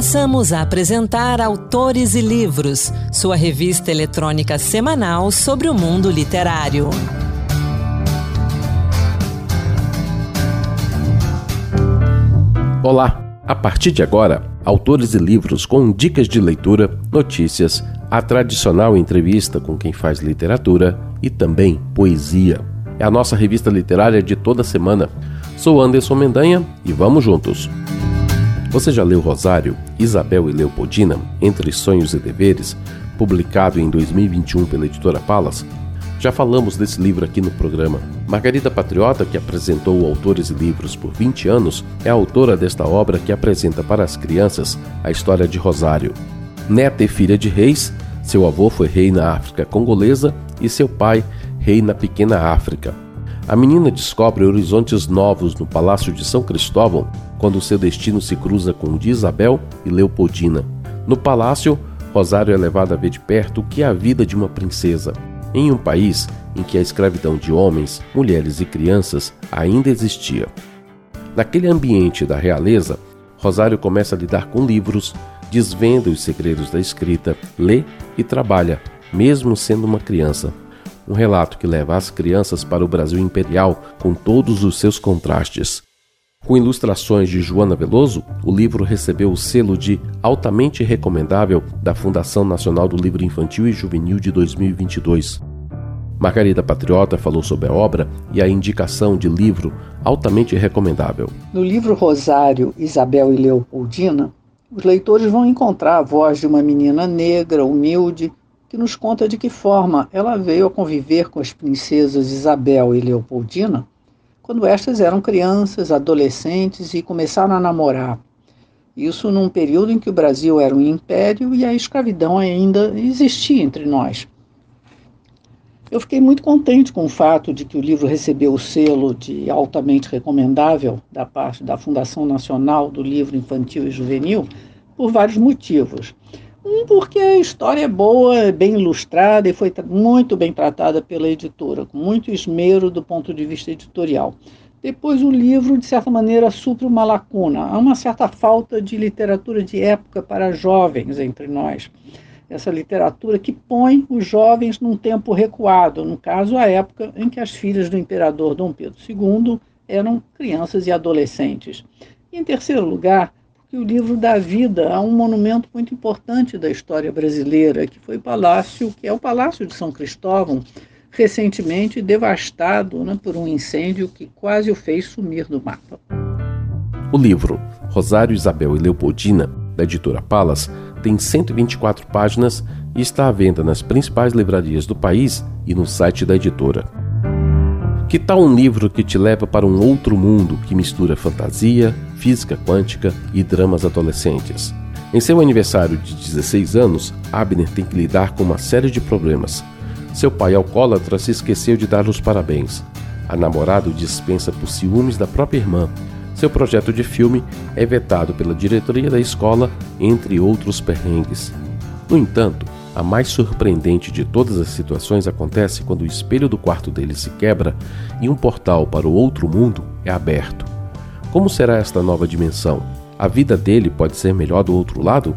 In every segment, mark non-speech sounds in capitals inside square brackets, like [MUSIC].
Passamos a apresentar Autores e Livros, sua revista eletrônica semanal sobre o mundo literário. Olá! A partir de agora, autores e livros com dicas de leitura, notícias, a tradicional entrevista com quem faz literatura e também poesia. É a nossa revista literária de toda semana. Sou Anderson Mendanha e vamos juntos! Você já leu Rosário, Isabel e Leopoldina, Entre Sonhos e Deveres, publicado em 2021 pela editora Palas? Já falamos desse livro aqui no programa. Margarida Patriota, que apresentou autores e livros por 20 anos, é autora desta obra que apresenta para as crianças a história de Rosário. Neta e filha de reis, seu avô foi rei na África congolesa e seu pai rei na pequena África. A menina descobre horizontes novos no Palácio de São Cristóvão quando seu destino se cruza com o de Isabel e Leopoldina. No palácio, Rosário é levada a ver de perto o que é a vida de uma princesa, em um país em que a escravidão de homens, mulheres e crianças ainda existia. Naquele ambiente da realeza, Rosário começa a lidar com livros, desvenda os segredos da escrita, lê e trabalha, mesmo sendo uma criança um relato que leva as crianças para o Brasil imperial com todos os seus contrastes. Com ilustrações de Joana Veloso, o livro recebeu o selo de altamente recomendável da Fundação Nacional do Livro Infantil e Juvenil de 2022. Margarida Patriota falou sobre a obra e a indicação de livro altamente recomendável. No livro Rosário, Isabel e Leopoldina, os leitores vão encontrar a voz de uma menina negra, humilde, que nos conta de que forma ela veio a conviver com as princesas Isabel e Leopoldina quando estas eram crianças, adolescentes e começaram a namorar. Isso num período em que o Brasil era um império e a escravidão ainda existia entre nós. Eu fiquei muito contente com o fato de que o livro recebeu o selo de altamente recomendável da parte da Fundação Nacional do Livro Infantil e Juvenil por vários motivos. Um, porque a história é boa, é bem ilustrada e foi muito bem tratada pela editora, com muito esmero do ponto de vista editorial. Depois, o livro, de certa maneira, supre uma lacuna. Há uma certa falta de literatura de época para jovens entre nós. Essa literatura que põe os jovens num tempo recuado, no caso, a época em que as filhas do imperador Dom Pedro II eram crianças e adolescentes. E, em terceiro lugar, que o livro dá vida a um monumento muito importante da história brasileira, que foi o Palácio, que é o Palácio de São Cristóvão, recentemente devastado né, por um incêndio que quase o fez sumir do mapa. O livro Rosário Isabel e Leopoldina, da editora Palas, tem 124 páginas e está à venda nas principais livrarias do país e no site da editora. Que tal um livro que te leva para um outro mundo que mistura fantasia, física quântica e dramas adolescentes? Em seu aniversário de 16 anos, Abner tem que lidar com uma série de problemas. Seu pai alcoólatra se esqueceu de dar os parabéns. A namorada o dispensa por ciúmes da própria irmã. Seu projeto de filme é vetado pela diretoria da escola, entre outros perrengues. No entanto, a mais surpreendente de todas as situações acontece quando o espelho do quarto dele se quebra e um portal para o outro mundo é aberto. Como será esta nova dimensão? A vida dele pode ser melhor do outro lado?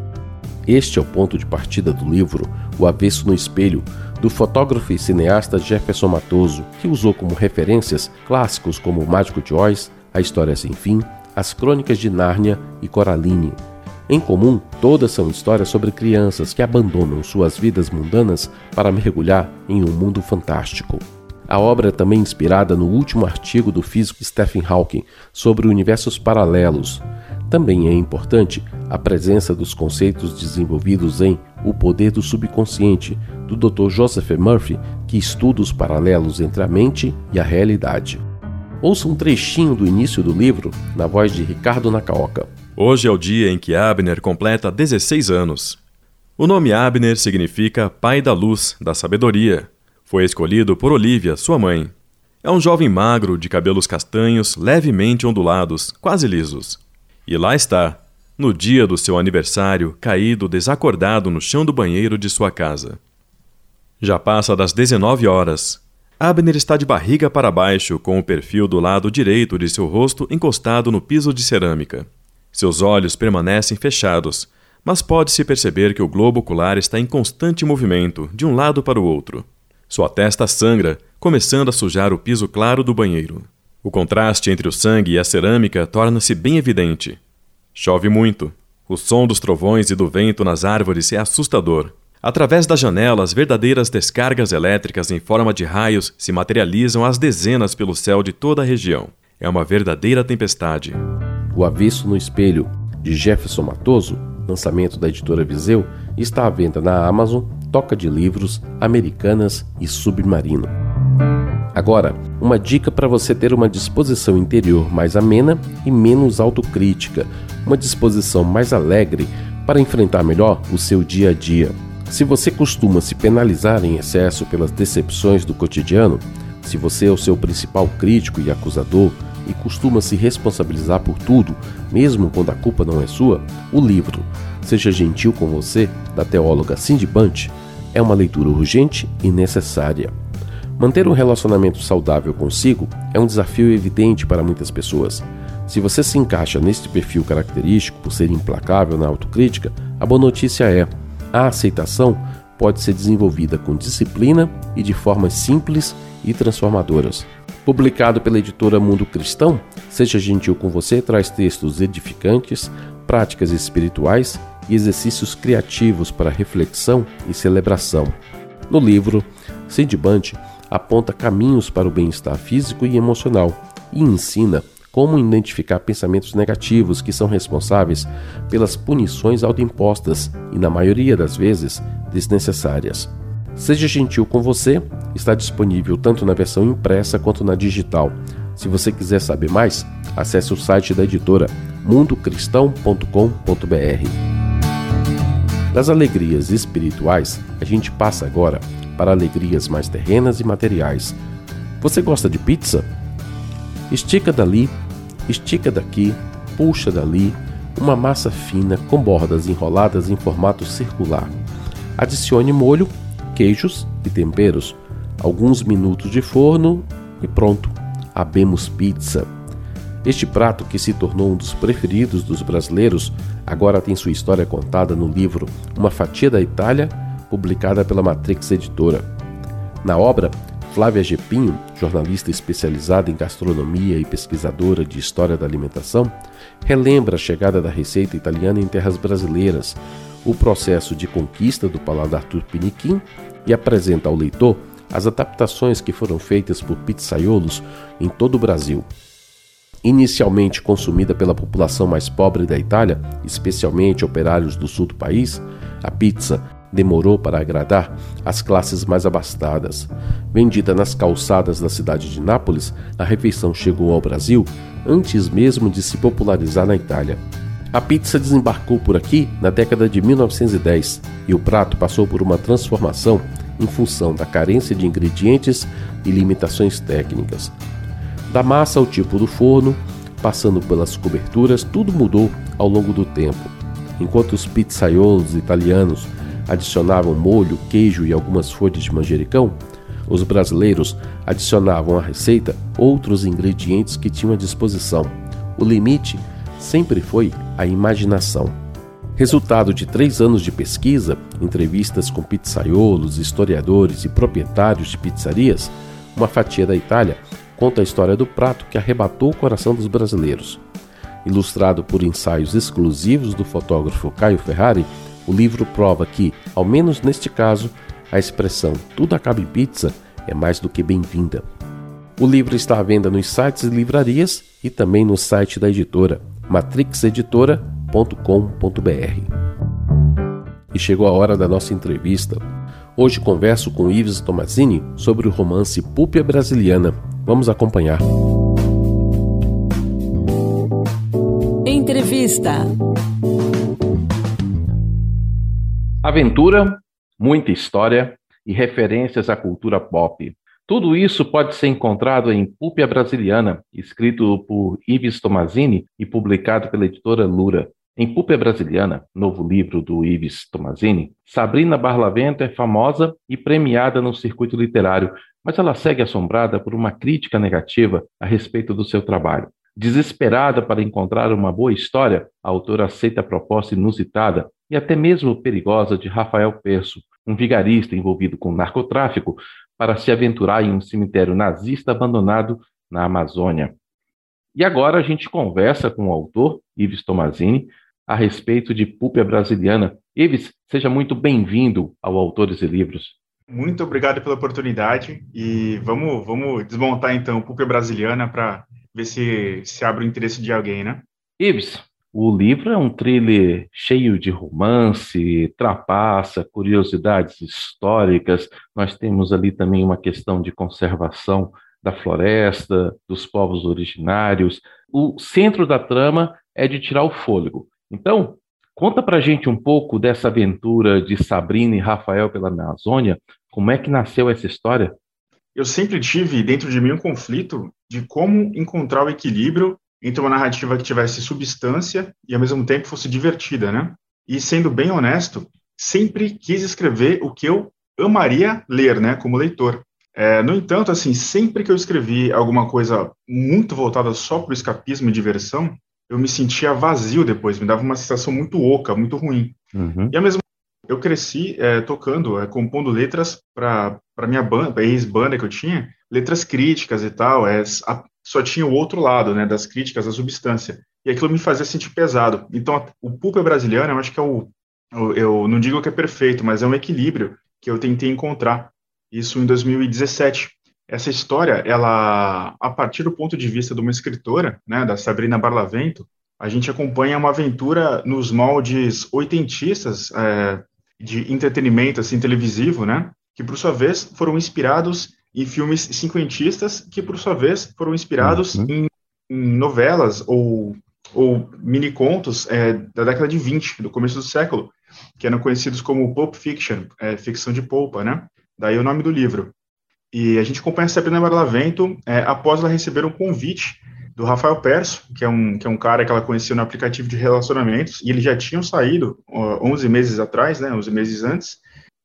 Este é o ponto de partida do livro O Avesso no Espelho, do fotógrafo e cineasta Jefferson Matoso, que usou como referências clássicos como O Mágico de Oz, A História Sem Fim, As Crônicas de Nárnia e Coraline. Em comum, todas são histórias sobre crianças que abandonam suas vidas mundanas para mergulhar em um mundo fantástico. A obra é também inspirada no último artigo do físico Stephen Hawking sobre universos paralelos. Também é importante a presença dos conceitos desenvolvidos em O Poder do Subconsciente, do Dr. Joseph Murphy, que estuda os paralelos entre a mente e a realidade. Ouça um trechinho do início do livro na voz de Ricardo Nakaoka. Hoje é o dia em que Abner completa 16 anos. O nome Abner significa pai da luz, da sabedoria. Foi escolhido por Olivia, sua mãe. É um jovem magro, de cabelos castanhos, levemente ondulados, quase lisos. E lá está, no dia do seu aniversário, caído desacordado no chão do banheiro de sua casa. Já passa das 19 horas. Abner está de barriga para baixo, com o perfil do lado direito de seu rosto encostado no piso de cerâmica. Seus olhos permanecem fechados, mas pode-se perceber que o globo ocular está em constante movimento, de um lado para o outro. Sua testa sangra, começando a sujar o piso claro do banheiro. O contraste entre o sangue e a cerâmica torna-se bem evidente. Chove muito. O som dos trovões e do vento nas árvores é assustador. Através das janelas, verdadeiras descargas elétricas em forma de raios se materializam às dezenas pelo céu de toda a região. É uma verdadeira tempestade. O Avesso no Espelho, de Jefferson Matoso, lançamento da editora Viseu, está à venda na Amazon, Toca de Livros, Americanas e Submarino. Agora, uma dica para você ter uma disposição interior mais amena e menos autocrítica, uma disposição mais alegre para enfrentar melhor o seu dia a dia. Se você costuma se penalizar em excesso pelas decepções do cotidiano, se você é o seu principal crítico e acusador e costuma se responsabilizar por tudo, mesmo quando a culpa não é sua, o livro Seja Gentil com Você, da teóloga Cindy Bunch, é uma leitura urgente e necessária. Manter um relacionamento saudável consigo é um desafio evidente para muitas pessoas. Se você se encaixa neste perfil característico por ser implacável na autocrítica, a boa notícia é: a aceitação pode ser desenvolvida com disciplina e de formas simples e transformadoras. Publicado pela editora Mundo Cristão, Seja Gentil com Você traz textos edificantes, práticas espirituais e exercícios criativos para reflexão e celebração. No livro, Cindy Bunch aponta caminhos para o bem-estar físico e emocional e ensina como identificar pensamentos negativos que são responsáveis pelas punições autoimpostas e, na maioria das vezes, desnecessárias. Seja Gentil com Você está disponível tanto na versão impressa quanto na digital. Se você quiser saber mais, acesse o site da editora mundocristão.com.br. Das alegrias espirituais, a gente passa agora para alegrias mais terrenas e materiais. Você gosta de pizza? Estica dali, estica daqui, puxa dali, uma massa fina com bordas enroladas em formato circular. Adicione molho, queijos e temperos, alguns minutos de forno e pronto. Abemos pizza. Este prato, que se tornou um dos preferidos dos brasileiros, agora tem sua história contada no livro Uma Fatia da Itália publicada pela Matrix Editora. Na obra, Flávia Gepinho, jornalista especializada em gastronomia e pesquisadora de história da alimentação, relembra a chegada da receita italiana em terras brasileiras, o processo de conquista do paladar tupiniquim e apresenta ao leitor as adaptações que foram feitas por pizzaiolos em todo o Brasil. Inicialmente consumida pela população mais pobre da Itália, especialmente operários do sul do país, a pizza demorou para agradar as classes mais abastadas. Vendida nas calçadas da cidade de Nápoles, a refeição chegou ao Brasil antes mesmo de se popularizar na Itália. A pizza desembarcou por aqui na década de 1910 e o prato passou por uma transformação em função da carência de ingredientes e limitações técnicas. Da massa ao tipo do forno, passando pelas coberturas, tudo mudou ao longo do tempo. Enquanto os pizzaiolos italianos adicionavam molho, queijo e algumas folhas de manjericão, os brasileiros adicionavam à receita outros ingredientes que tinham à disposição. O limite sempre foi a imaginação. Resultado de três anos de pesquisa, entrevistas com pizzaiolos, historiadores e proprietários de pizzarias, uma fatia da Itália conta a história do prato que arrebatou o coração dos brasileiros. Ilustrado por ensaios exclusivos do fotógrafo Caio Ferrari, o livro prova que, ao menos neste caso, a expressão tudo acaba em pizza é mais do que bem-vinda. O livro está à venda nos sites e livrarias e também no site da editora, matrixeditora.com.br. E chegou a hora da nossa entrevista. Hoje converso com Ives Tomazini sobre o romance Púpia Brasiliana. Vamos acompanhar. Entrevista. Aventura, muita história e referências à cultura pop. Tudo isso pode ser encontrado em Púpia Brasiliana, escrito por Ives Tomazini e publicado pela editora Lura. Em Púpia Brasiliana, novo livro do Ives Tomazini, Sabrina Barlavento é famosa e premiada no circuito literário, mas ela segue assombrada por uma crítica negativa a respeito do seu trabalho. Desesperada para encontrar uma boa história, a autora aceita a proposta inusitada e até mesmo perigosa de Rafael Perso, um vigarista envolvido com narcotráfico, para se aventurar em um cemitério nazista abandonado na Amazônia. E agora a gente conversa com o autor, Ives Tomazini, a respeito de Púpia Brasiliana. Ives, seja muito bem-vindo ao Autores e Livros. Muito obrigado pela oportunidade e vamos, vamos desmontar então Púpia Brasiliana para ver se, se abre o interesse de alguém, né? Ives, o livro é um thriller cheio de romance, trapaça, curiosidades históricas. Nós temos ali também uma questão de conservação da floresta, dos povos originários. O centro da trama é de tirar o fôlego. Então, conta pra gente um pouco dessa aventura de Sabrina e Rafael pela Amazônia. Como é que nasceu essa história? Eu sempre tive dentro de mim um conflito de como encontrar o equilíbrio entre uma narrativa que tivesse substância e ao mesmo tempo fosse divertida, né? E sendo bem honesto, sempre quis escrever o que eu amaria ler, né, como leitor. É, no entanto, assim, sempre que eu escrevi alguma coisa muito voltada só para o escapismo e diversão, eu me sentia vazio depois, me dava uma sensação muito oca, muito ruim. Uhum. E ao mesmo eu cresci é, tocando, é, compondo letras para minha banda, ex-banda que eu tinha, letras críticas e tal, é, a, só tinha o outro lado, né, das críticas, da substância. E aquilo me fazia sentir pesado. Então, o pulp brasileiro, eu acho que é o, eu, eu não digo que é perfeito, mas é um equilíbrio que eu tentei encontrar. Isso em 2017. Essa história, ela, a partir do ponto de vista de uma escritora, né, da Sabrina Barlavento, a gente acompanha uma aventura nos moldes oitentistas é, de entretenimento assim televisivo, né, que por sua vez foram inspirados em filmes cinquentistas que, por sua vez, foram inspirados uhum. em, em, novelas ou, ou mini-contos é, da década de 20, do começo do século, que eram conhecidos como Pulp Fiction, é, ficção de polpa, né? Daí o nome do livro. E a gente acompanha a Sabrina Barlavento é, após ela receber um convite do Rafael Perso, que é, um, que é um cara que ela conheceu no aplicativo de relacionamentos, e eles já tinham saído uh, 11 meses atrás, né, 11 meses antes,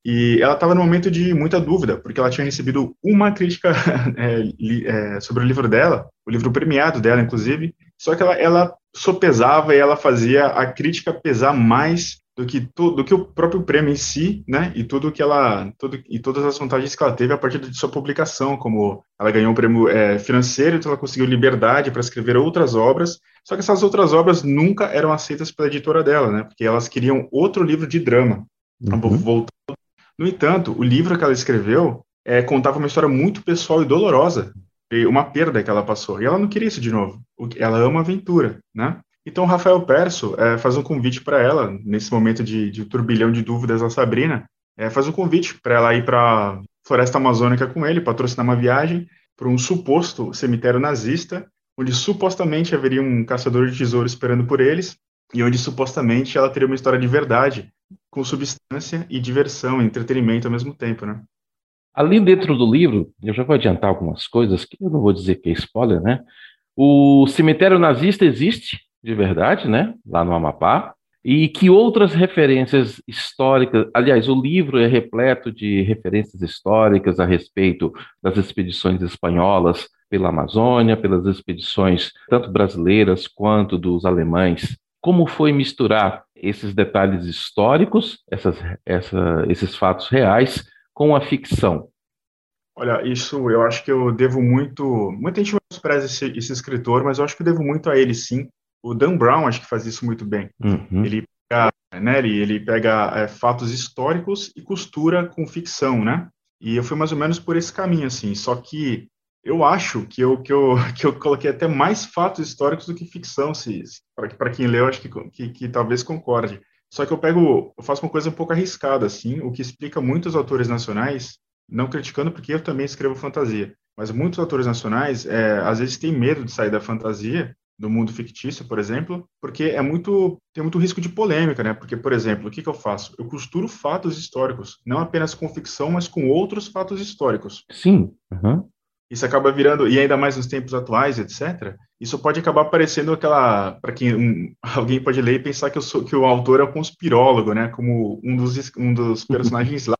e ela estava no momento de muita dúvida, porque ela tinha recebido uma crítica [LAUGHS] é, li, é, sobre o livro dela, o livro premiado dela, inclusive, só que ela, ela sopesava e ela fazia a crítica pesar mais do que, tu, do que o próprio prêmio em si, né, e tudo que ela, tudo, e todas as vantagens que ela teve a partir de sua publicação, como ela ganhou um prêmio é, financeiro, então ela conseguiu liberdade para escrever outras obras, só que essas outras obras nunca eram aceitas pela editora dela, né, porque elas queriam outro livro de drama, uhum. voltando no entanto, o livro que ela escreveu é, contava uma história muito pessoal e dolorosa, uma perda que ela passou, e ela não queria isso de novo. Ela ama aventura, né? Então, Rafael Perso é, faz um convite para ela, nesse momento de, de, turbilhão de dúvidas da Sabrina, é, faz um convite para ela ir para Floresta Amazônica com ele, patrocinar uma viagem para um suposto cemitério nazista, onde supostamente haveria um caçador de tesouros esperando por eles, e onde supostamente ela teria uma história de verdade com substância e diversão, entretenimento ao mesmo tempo, né? Ali dentro do livro, eu já vou adiantar algumas coisas que eu não vou dizer que é spoiler, né? O cemitério nazista existe de verdade, né? Lá no Amapá. E que outras referências históricas, aliás, o livro é repleto de referências históricas a respeito das expedições espanholas pela Amazônia, pelas expedições tanto brasileiras quanto dos alemães. Como foi misturar esses detalhes históricos, essas, essa, esses fatos reais, com a ficção? Olha, isso eu acho que eu devo muito. Muita gente menospreza esse, esse escritor, mas eu acho que eu devo muito a ele, sim. O Dan Brown acho que faz isso muito bem. Uhum. Ele pega, né, ele, ele pega é, fatos históricos e costura com ficção, né? E eu fui mais ou menos por esse caminho, assim. Só que eu acho que eu, que eu, [LAUGHS] que eu coloquei até mais fatos históricos do que ficção, se, para quem leu, acho que, que, que, talvez concorde. Só que eu pego, eu faço uma coisa um pouco arriscada, assim, o que explica muitos autores nacionais, não criticando porque eu também escrevo fantasia, mas muitos autores nacionais, é, às vezes, têm medo de sair da fantasia, do mundo fictício, por exemplo, porque é muito tem muito risco de polêmica, né? Porque, por exemplo, o que, que eu faço? Eu costuro fatos históricos, não apenas com ficção, mas com outros fatos históricos. Sim. Uhum isso acaba virando, e ainda mais nos tempos atuais, etc., isso pode acabar parecendo aquela, para quem um, [LAUGHS] alguém pode ler e pensar que, eu sou, que o autor é um conspirólogo, né, como um dos, um dos [LAUGHS] personagens lá.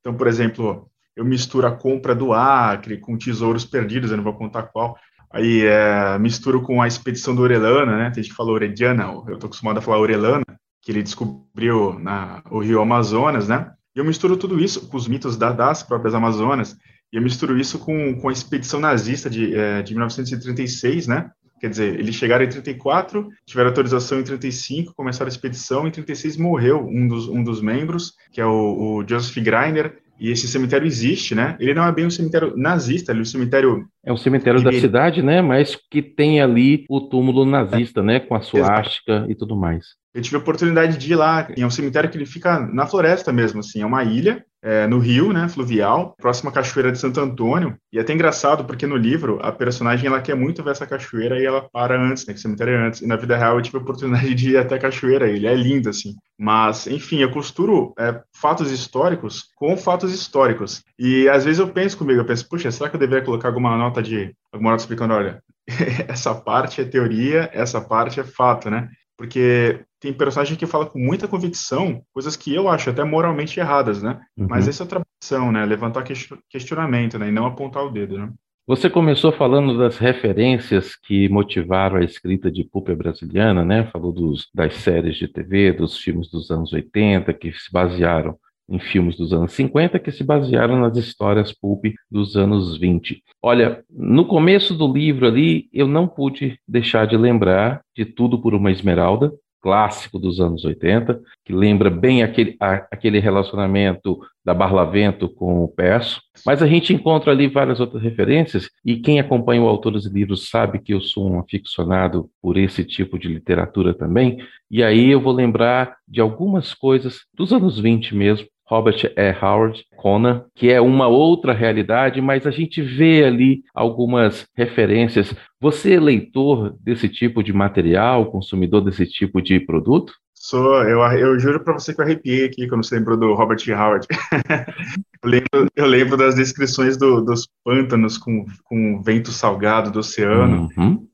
Então, por exemplo, eu misturo a compra do Acre com tesouros perdidos, eu não vou contar qual, aí é, misturo com a expedição do Orelana, né, tem gente que fala Orediana, eu estou acostumado a falar Orelana, que ele descobriu na, o rio Amazonas, né? E eu misturo tudo isso com os mitos da, das próprias Amazonas, e eu misturo isso com, com a expedição nazista de, é, de 1936, né? Quer dizer, eles chegaram em 34, tiveram autorização em 35, começaram a expedição, em 36 morreu um dos, um dos membros, que é o, o Joseph Greiner, e esse cemitério existe, né? Ele não é bem um cemitério nazista, ele é um cemitério. É um cemitério da cidade, né? Mas que tem ali o túmulo nazista, né? Com a suástica e tudo mais. Eu tive a oportunidade de ir lá. É um cemitério que ele fica na floresta mesmo, assim. É uma ilha é, no rio, né, fluvial, próxima à cachoeira de Santo Antônio. E é até engraçado, porque no livro, a personagem, ela quer muito ver essa cachoeira e ela para antes, né, que o cemitério é antes. E na vida real eu tive a oportunidade de ir até a cachoeira, ele é lindo, assim. Mas, enfim, eu costuro é, fatos históricos com fatos históricos. E às vezes eu penso comigo, eu penso, puxa, será que eu deveria colocar alguma nota de, alguma nota explicando, olha, [LAUGHS] essa parte é teoria, essa parte é fato, né? Porque tem personagem que fala com muita convicção coisas que eu acho até moralmente erradas, né? Uhum. Mas essa é outra opção, né? Levantar questionamento, né? E não apontar o dedo, né? Você começou falando das referências que motivaram a escrita de Pulp Brasiliana, né? Falou dos, das séries de TV, dos filmes dos anos 80, que se basearam em filmes dos anos 50 que se basearam nas histórias pulp dos anos 20. Olha, no começo do livro ali, eu não pude deixar de lembrar de Tudo por uma Esmeralda, clássico dos anos 80, que lembra bem aquele, a, aquele relacionamento da Barlavento com o Perso, mas a gente encontra ali várias outras referências, e quem acompanha o Autores e Livros sabe que eu sou um aficionado por esse tipo de literatura também, e aí eu vou lembrar de algumas coisas dos anos 20 mesmo, Robert E. Howard, Conan, que é uma outra realidade, mas a gente vê ali algumas referências. Você é leitor desse tipo de material, consumidor desse tipo de produto? Sou, eu, eu juro para você que eu arrepiei aqui quando você lembrou do Robert E. Howard. [LAUGHS] eu, lembro, eu lembro das descrições do, dos pântanos com, com vento salgado do oceano. Uhum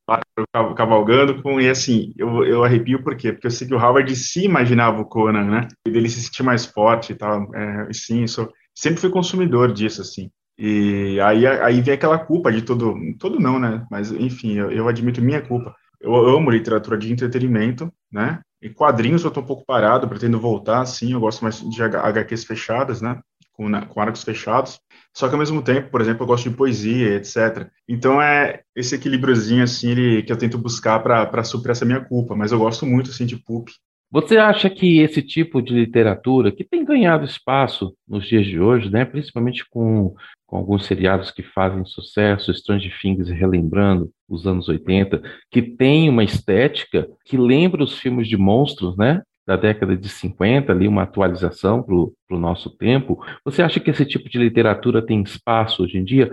cavalgando com, e assim, eu, eu arrepio por quê? Porque eu sei que o Howard se imaginava o Conan, né? E dele se sentir mais forte e tal, é, sim, sou, sempre fui consumidor disso, assim. E aí, aí vem aquela culpa de todo, todo não, né? Mas, enfim, eu, eu admito minha culpa. Eu amo literatura de entretenimento, né? E quadrinhos eu tô um pouco parado, pretendo voltar, sim, eu gosto mais de HQs fechadas, né? Com, com arcos fechados. Só que ao mesmo tempo, por exemplo, eu gosto de poesia, etc. Então é esse equilíbriozinho assim ele, que eu tento buscar para suprir essa minha culpa, mas eu gosto muito assim de pulp. Você acha que esse tipo de literatura, que tem ganhado espaço nos dias de hoje, né, principalmente com, com alguns seriados que fazem sucesso, Strange Things relembrando os anos 80, que tem uma estética que lembra os filmes de monstros, né? Da década de 50, ali, uma atualização para o nosso tempo. Você acha que esse tipo de literatura tem espaço hoje em dia?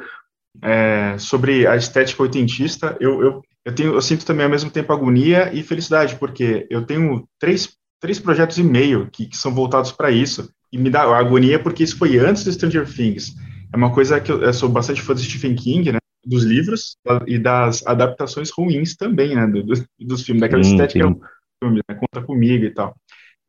É, sobre a estética oitentista, eu, eu, eu, tenho, eu sinto também ao mesmo tempo agonia e felicidade, porque eu tenho três, três projetos e meio que, que são voltados para isso, e me dá agonia porque isso foi antes do Stranger Things. É uma coisa que eu, eu sou bastante fã de Stephen King, né? dos livros e das adaptações ruins também, né, do, do, dos filmes, daquela sim, estética sim. Filme, né, conta comigo e tal.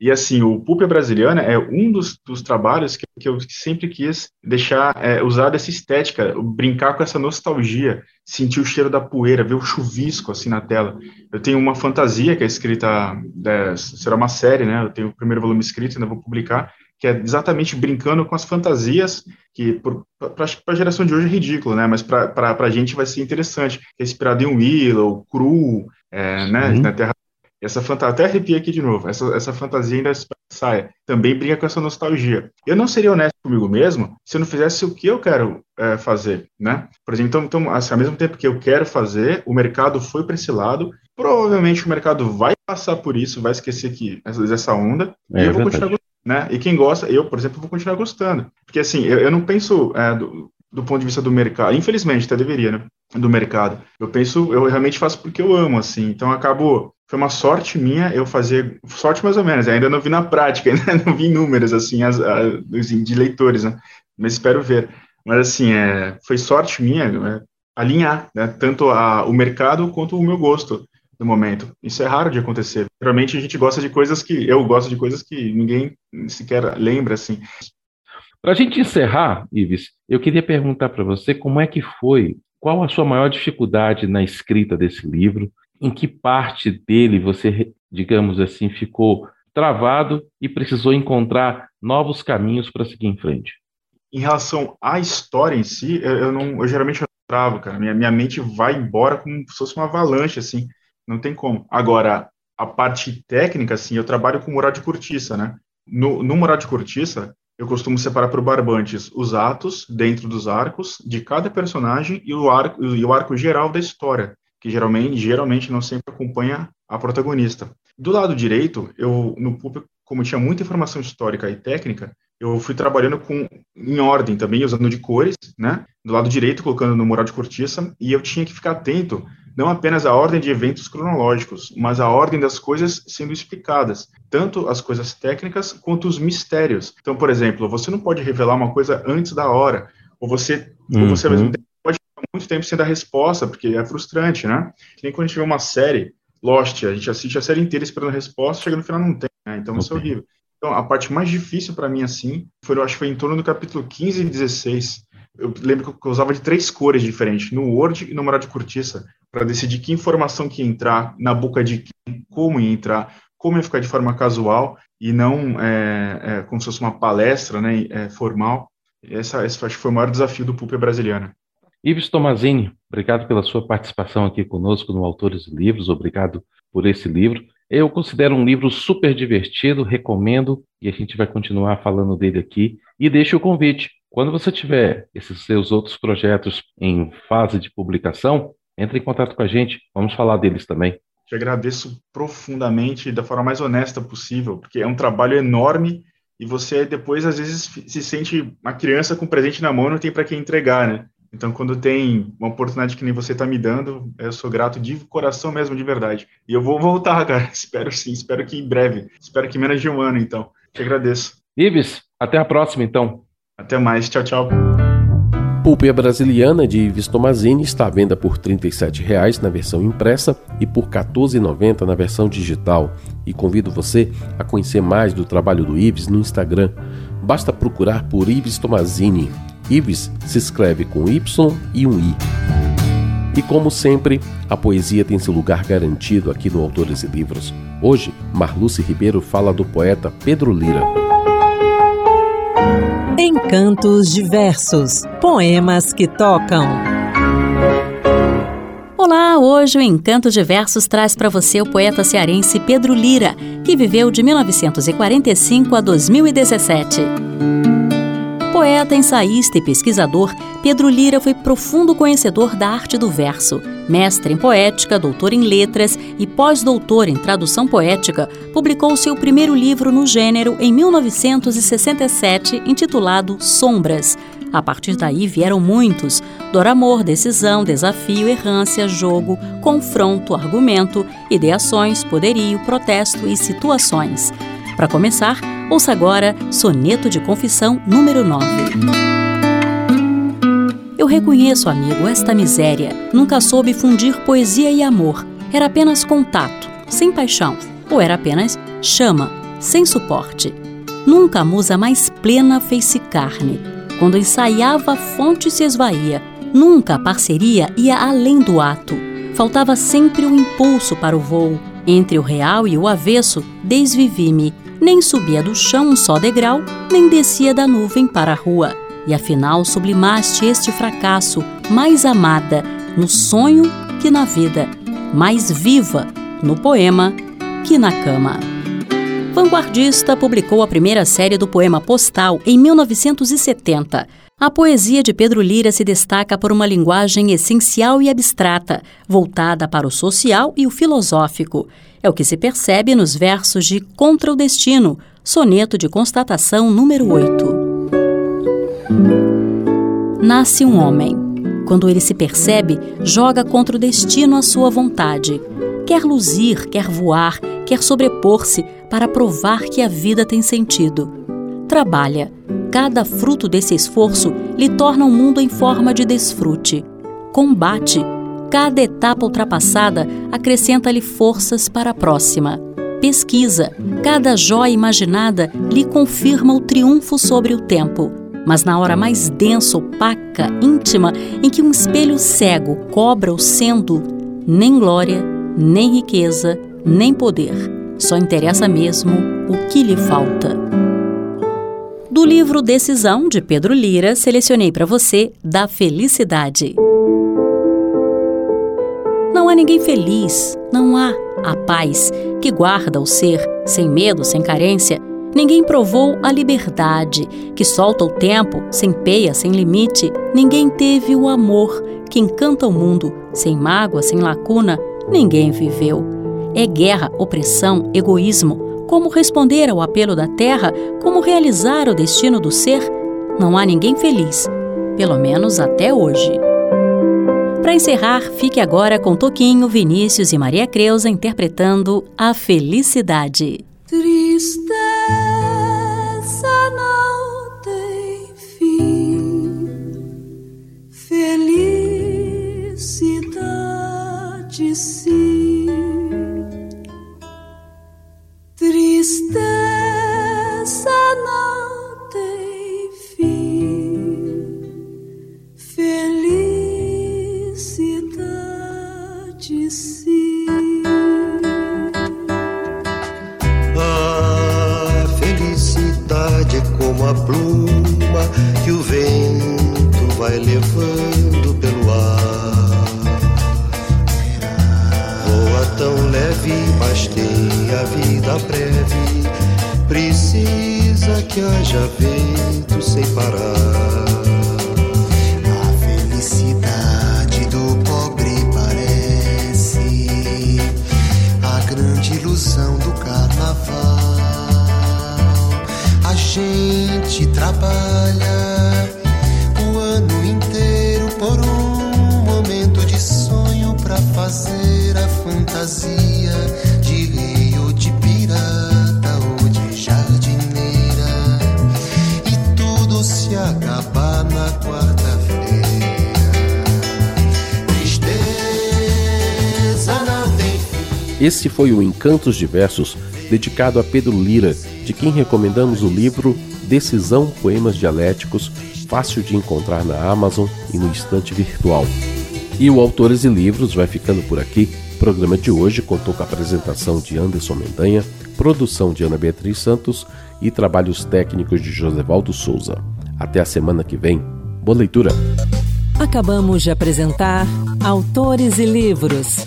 E assim, o Pulp Brasiliana é um dos, dos trabalhos que, que, eu sempre quis deixar, é, usar dessa estética, brincar com essa nostalgia, sentir o cheiro da poeira, ver o chuvisco assim na tela. Eu tenho uma fantasia que é escrita, é, será uma série, né? Eu tenho o primeiro volume escrito, ainda vou publicar, que é exatamente brincando com as fantasias, que para a geração de hoje é ridículo, né? Mas para a gente vai ser interessante. Que é inspirado em Willow, Cru, é, né? Na Terra essa fantasia, até arrepiei aqui de novo, essa, essa fantasia ainda saia, também brinca com essa nostalgia. Eu não seria honesto comigo mesmo se eu não fizesse o que eu quero é, fazer, né? Por exemplo, então, então assim, ao mesmo tempo que eu quero fazer, o mercado foi para esse lado, provavelmente o mercado vai passar por isso, vai esquecer que essa onda, é, e eu vou continuar gostando, né? E quem gosta, eu, por exemplo, vou continuar gostando. Porque assim, eu, eu não penso é, do, do ponto de vista do mercado, infelizmente, até deveria, né? Do mercado. Eu penso, eu realmente faço porque eu amo, assim, então acabo foi uma sorte minha eu fazer, sorte mais ou menos, ainda não vi na prática, [LAUGHS] ainda não vi números, assim, as, de leitores, né? Mas espero ver. Mas, assim, é, foi sorte minha é, alinhar, né, tanto a, o mercado quanto o meu gosto no momento. Isso é raro de acontecer. Geralmente a gente gosta de coisas que, eu gosto de coisas que ninguém sequer lembra, assim. Para a gente encerrar, Ives, eu queria perguntar para você como é que foi, qual a sua maior dificuldade na escrita desse livro em que parte dele você, digamos assim, ficou travado e precisou encontrar novos caminhos para seguir em frente? Em relação à história em si, eu, não, eu geralmente não travo, cara. Minha, minha mente vai embora como se fosse uma avalanche, assim. Não tem como. Agora, a parte técnica, assim, eu trabalho com moral de cortiça, né? No, no moral de cortiça, eu costumo separar por barbantes os atos dentro dos arcos de cada personagem e o arco, e o arco geral da história, que geralmente, geralmente não sempre acompanha a protagonista. Do lado direito, eu no público, como tinha muita informação histórica e técnica, eu fui trabalhando com em ordem também, usando de cores, né? Do lado direito, colocando no moral de cortiça, e eu tinha que ficar atento não apenas à ordem de eventos cronológicos, mas à ordem das coisas sendo explicadas, tanto as coisas técnicas quanto os mistérios. Então, por exemplo, você não pode revelar uma coisa antes da hora, ou você, uhum. ou você ao mesmo uhum. tempo pode ficar muito tempo sem dar resposta, porque é frustrante, né? Nem quando a gente vê uma série, Lost, a gente assiste a série inteira esperando a resposta, chega no final não tem, né? Então isso é horrível. Então, a parte mais difícil para mim, assim, foi, eu acho que foi em torno do capítulo 15 e 16. Eu lembro que eu usava de três cores diferentes, no Word e no Moral de Cortiça para decidir que informação que entrar na boca de quem, como entrar, como ia ficar de forma casual e não é, é, como se fosse uma palestra né, é, formal. Essa, esse acho que foi o maior desafio do PUP brasileiro. Ives Tomazini, obrigado pela sua participação aqui conosco no Autores e Livros, obrigado por esse livro. Eu considero um livro super divertido, recomendo, e a gente vai continuar falando dele aqui. E deixo o convite. Quando você tiver esses seus outros projetos em fase de publicação, entre em contato com a gente, vamos falar deles também. Te agradeço profundamente, da forma mais honesta possível, porque é um trabalho enorme e você depois, às vezes, se sente uma criança com presente na mão e não tem para quem entregar, né? Então, quando tem uma oportunidade que nem você está me dando, eu sou grato de coração mesmo, de verdade. E eu vou voltar, cara. [LAUGHS] Espero sim, espero que em breve. Espero que menos de um ano, então. Te agradeço. Ives, até a próxima, então. Até mais. Tchau, tchau. Pulpia Brasiliana de Ives Tomazini está à venda por R$ 37,00 na versão impressa e por R$ 14,90 na versão digital. E convido você a conhecer mais do trabalho do Ives no Instagram. Basta procurar por Ives Tomazini. Ives se escreve com Y e um I. E como sempre, a poesia tem seu lugar garantido aqui no Autores e Livros. Hoje, Marluce Ribeiro fala do poeta Pedro Lira. Encantos diversos, poemas que tocam. Olá, hoje o Encanto de Versos traz para você o poeta cearense Pedro Lira, que viveu de 1945 a 2017. Poeta, ensaísta e pesquisador, Pedro Lira foi profundo conhecedor da arte do verso. Mestre em poética, doutor em letras e pós-doutor em tradução poética, publicou seu primeiro livro no gênero em 1967, intitulado Sombras. A partir daí vieram muitos: dor, amor, decisão, desafio, errância, jogo, confronto, argumento, ideações, poderio, protesto e situações. Para começar, ouça agora Soneto de Confissão número 9. Eu reconheço, amigo, esta miséria. Nunca soube fundir poesia e amor. Era apenas contato, sem paixão. Ou era apenas chama, sem suporte. Nunca a musa mais plena fez-se carne. Quando ensaiava, a fonte se esvaía. Nunca a parceria ia além do ato. Faltava sempre o um impulso para o voo. Entre o real e o avesso, desvivi-me nem subia do chão um só degrau, nem descia da nuvem para a rua. E afinal sublimaste este fracasso, mais amada no sonho que na vida, mais viva no poema que na cama. Vanguardista publicou a primeira série do poema Postal em 1970. A poesia de Pedro Lira se destaca por uma linguagem essencial e abstrata, voltada para o social e o filosófico. É o que se percebe nos versos de Contra o Destino, soneto de constatação número 8. Nasce um homem. Quando ele se percebe, joga contra o destino a sua vontade. Quer luzir, quer voar, quer sobrepor-se para provar que a vida tem sentido. Trabalha Cada fruto desse esforço lhe torna o um mundo em forma de desfrute. Combate. Cada etapa ultrapassada acrescenta-lhe forças para a próxima. Pesquisa. Cada joia imaginada lhe confirma o triunfo sobre o tempo. Mas na hora mais densa, opaca, íntima, em que um espelho cego cobra o sendo, nem glória, nem riqueza, nem poder. Só interessa mesmo o que lhe falta. Do livro Decisão, de Pedro Lira, selecionei para você Da Felicidade. Não há ninguém feliz, não há a paz que guarda o ser, sem medo, sem carência. Ninguém provou a liberdade que solta o tempo, sem peia, sem limite. Ninguém teve o amor que encanta o mundo, sem mágoa, sem lacuna. Ninguém viveu. É guerra, opressão, egoísmo como responder ao apelo da terra, como realizar o destino do ser, não há ninguém feliz, pelo menos até hoje. Para encerrar, fique agora com Toquinho, Vinícius e Maria Creuza interpretando A Felicidade. Tristeza não tem fim, felicidade sim. Tristeza Esse foi o Encantos Diversos, dedicado a Pedro Lira, de quem recomendamos o livro Decisão Poemas Dialéticos, fácil de encontrar na Amazon e no estante virtual. E o Autores e Livros vai ficando por aqui. O programa de hoje contou com a apresentação de Anderson Mendanha, produção de Ana Beatriz Santos e trabalhos técnicos de Josevaldo Souza. Até a semana que vem. Boa leitura! Acabamos de apresentar Autores e Livros,